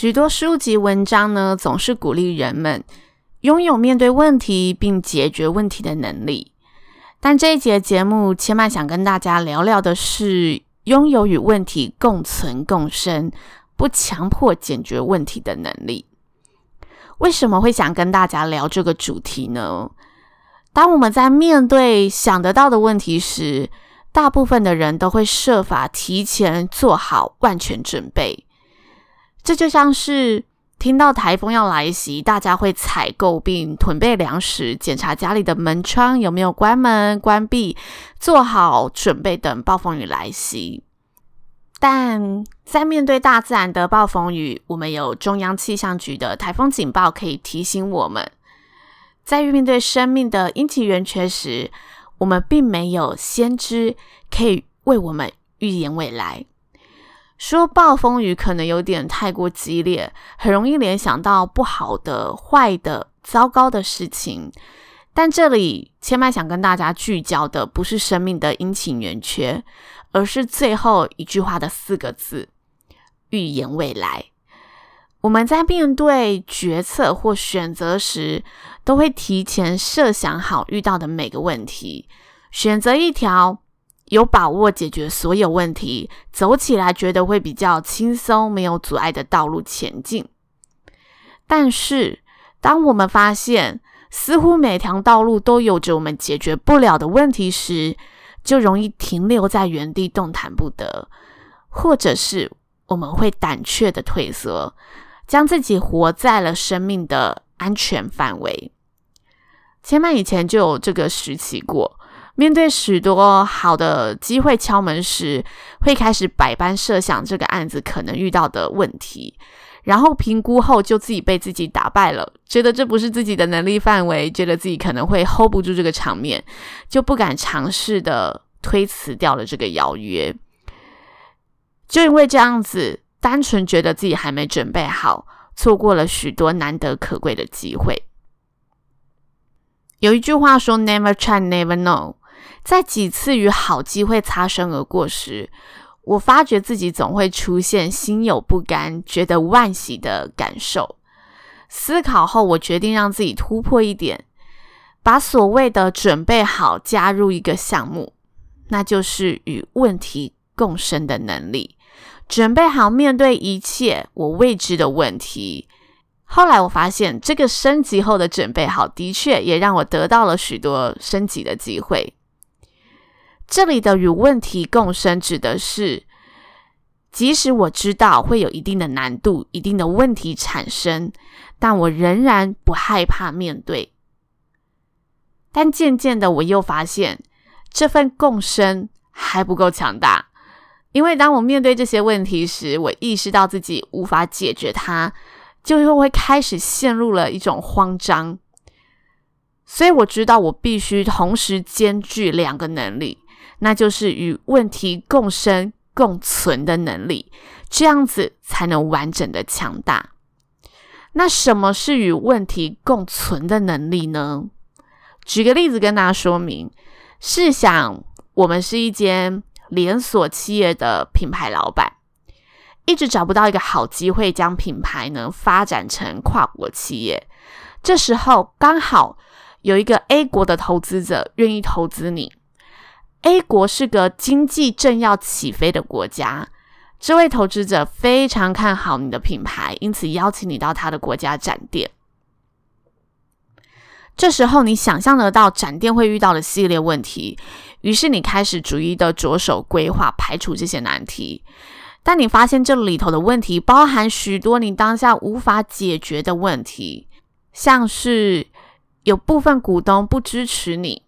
许多书籍文章呢，总是鼓励人们拥有面对问题并解决问题的能力。但这一节节目，千万想跟大家聊聊的是拥有与问题共存共生，不强迫解决问题的能力。为什么会想跟大家聊这个主题呢？当我们在面对想得到的问题时，大部分的人都会设法提前做好万全准备。这就像是听到台风要来袭，大家会采购并囤备粮食，检查家里的门窗有没有关门关闭，做好准备等暴风雨来袭。但在面对大自然的暴风雨，我们有中央气象局的台风警报可以提醒我们；在面对生命的阴晴圆缺时，我们并没有先知可以为我们预言未来。说暴风雨可能有点太过激烈，很容易联想到不好的、坏的、糟糕的事情。但这里千麦想跟大家聚焦的不是生命的阴晴圆缺，而是最后一句话的四个字：预言未来。我们在面对决策或选择时，都会提前设想好遇到的每个问题，选择一条。有把握解决所有问题，走起来觉得会比较轻松，没有阻碍的道路前进。但是，当我们发现似乎每条道路都有着我们解决不了的问题时，就容易停留在原地动弹不得，或者是我们会胆怯的退缩，将自己活在了生命的安全范围。千嫚以前就有这个时期过。面对许多好的机会敲门时，会开始百般设想这个案子可能遇到的问题，然后评估后就自己被自己打败了，觉得这不是自己的能力范围，觉得自己可能会 hold 不住这个场面，就不敢尝试的推辞掉了这个邀约。就因为这样子，单纯觉得自己还没准备好，错过了许多难得可贵的机会。有一句话说：“Never try, never know。”在几次与好机会擦身而过时，我发觉自己总会出现心有不甘、觉得惋惜的感受。思考后，我决定让自己突破一点，把所谓的准备好加入一个项目，那就是与问题共生的能力。准备好面对一切我未知的问题。后来我发现，这个升级后的准备好，的确也让我得到了许多升级的机会。这里的与问题共生，指的是，即使我知道会有一定的难度、一定的问题产生，但我仍然不害怕面对。但渐渐的，我又发现这份共生还不够强大，因为当我面对这些问题时，我意识到自己无法解决它，就又会开始陷入了一种慌张。所以我知道，我必须同时兼具两个能力。那就是与问题共生共存的能力，这样子才能完整的强大。那什么是与问题共存的能力呢？举个例子跟大家说明：试想我们是一间连锁企业的品牌老板，一直找不到一个好机会将品牌呢发展成跨国企业。这时候刚好有一个 A 国的投资者愿意投资你。A 国是个经济正要起飞的国家，这位投资者非常看好你的品牌，因此邀请你到他的国家展店。这时候，你想象得到展店会遇到的系列问题，于是你开始逐一的着手规划，排除这些难题。但你发现这里头的问题包含许多你当下无法解决的问题，像是有部分股东不支持你，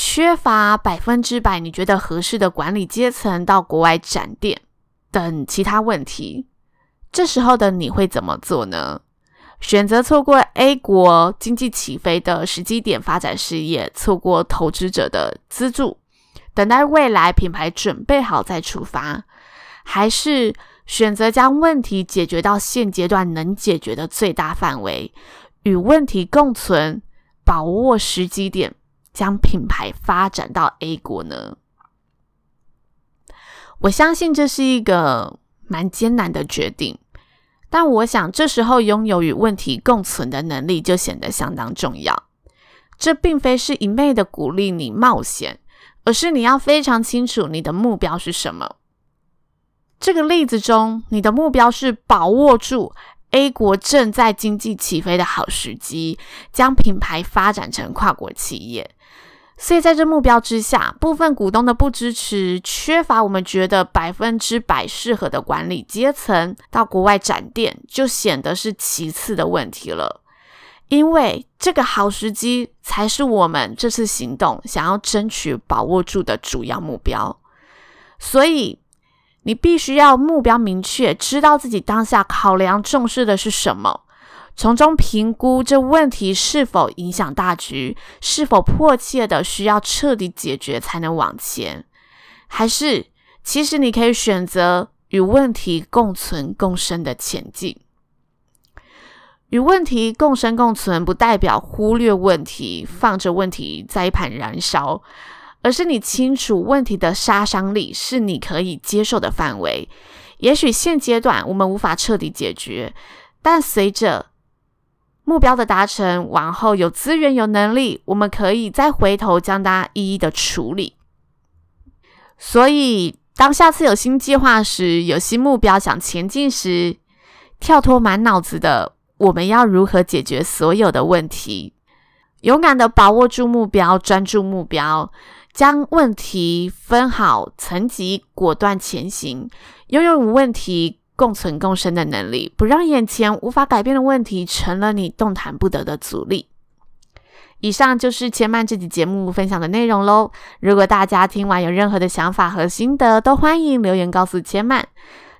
缺乏百分之百你觉得合适的管理阶层到国外展店等其他问题，这时候的你会怎么做呢？选择错过 A 国经济起飞的时机点发展事业，错过投资者的资助，等待未来品牌准备好再出发，还是选择将问题解决到现阶段能解决的最大范围？与问题共存，把握时机点，将品牌发展到 A 国呢？我相信这是一个蛮艰难的决定，但我想这时候拥有与问题共存的能力就显得相当重要。这并非是一昧的鼓励你冒险，而是你要非常清楚你的目标是什么。这个例子中，你的目标是把握住。A 国正在经济起飞的好时机，将品牌发展成跨国企业。所以在这目标之下，部分股东的不支持，缺乏我们觉得百分之百适合的管理阶层到国外展店，就显得是其次的问题了。因为这个好时机才是我们这次行动想要争取把握住的主要目标。所以。你必须要目标明确，知道自己当下考量重视的是什么，从中评估这问题是否影响大局，是否迫切的需要彻底解决才能往前，还是其实你可以选择与问题共存共生的前进。与问题共生共存，不代表忽略问题，放着问题在一旁燃烧。而是你清楚问题的杀伤力是你可以接受的范围。也许现阶段我们无法彻底解决，但随着目标的达成，往后有资源、有能力，我们可以再回头将它一一的处理。所以，当下次有新计划时，有新目标想前进时，跳脱满脑子的我们要如何解决所有的问题，勇敢的把握住目标，专注目标。将问题分好层级，果断前行，拥有与问题共存共生的能力，不让眼前无法改变的问题成了你动弹不得的阻力。以上就是千曼这期节目分享的内容喽。如果大家听完有任何的想法和心得，都欢迎留言告诉千曼。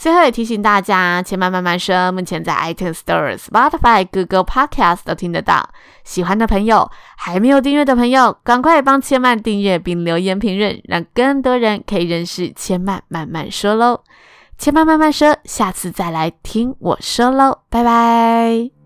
最后也提醒大家，千曼慢慢说，目前在 iTunes Store、Spotify、Google Podcast 都听得到。喜欢的朋友，还没有订阅的朋友，赶快帮千曼订阅并留言评论，让更多人可以认识千曼慢慢说喽。千曼慢慢说，下次再来听我说喽，拜拜。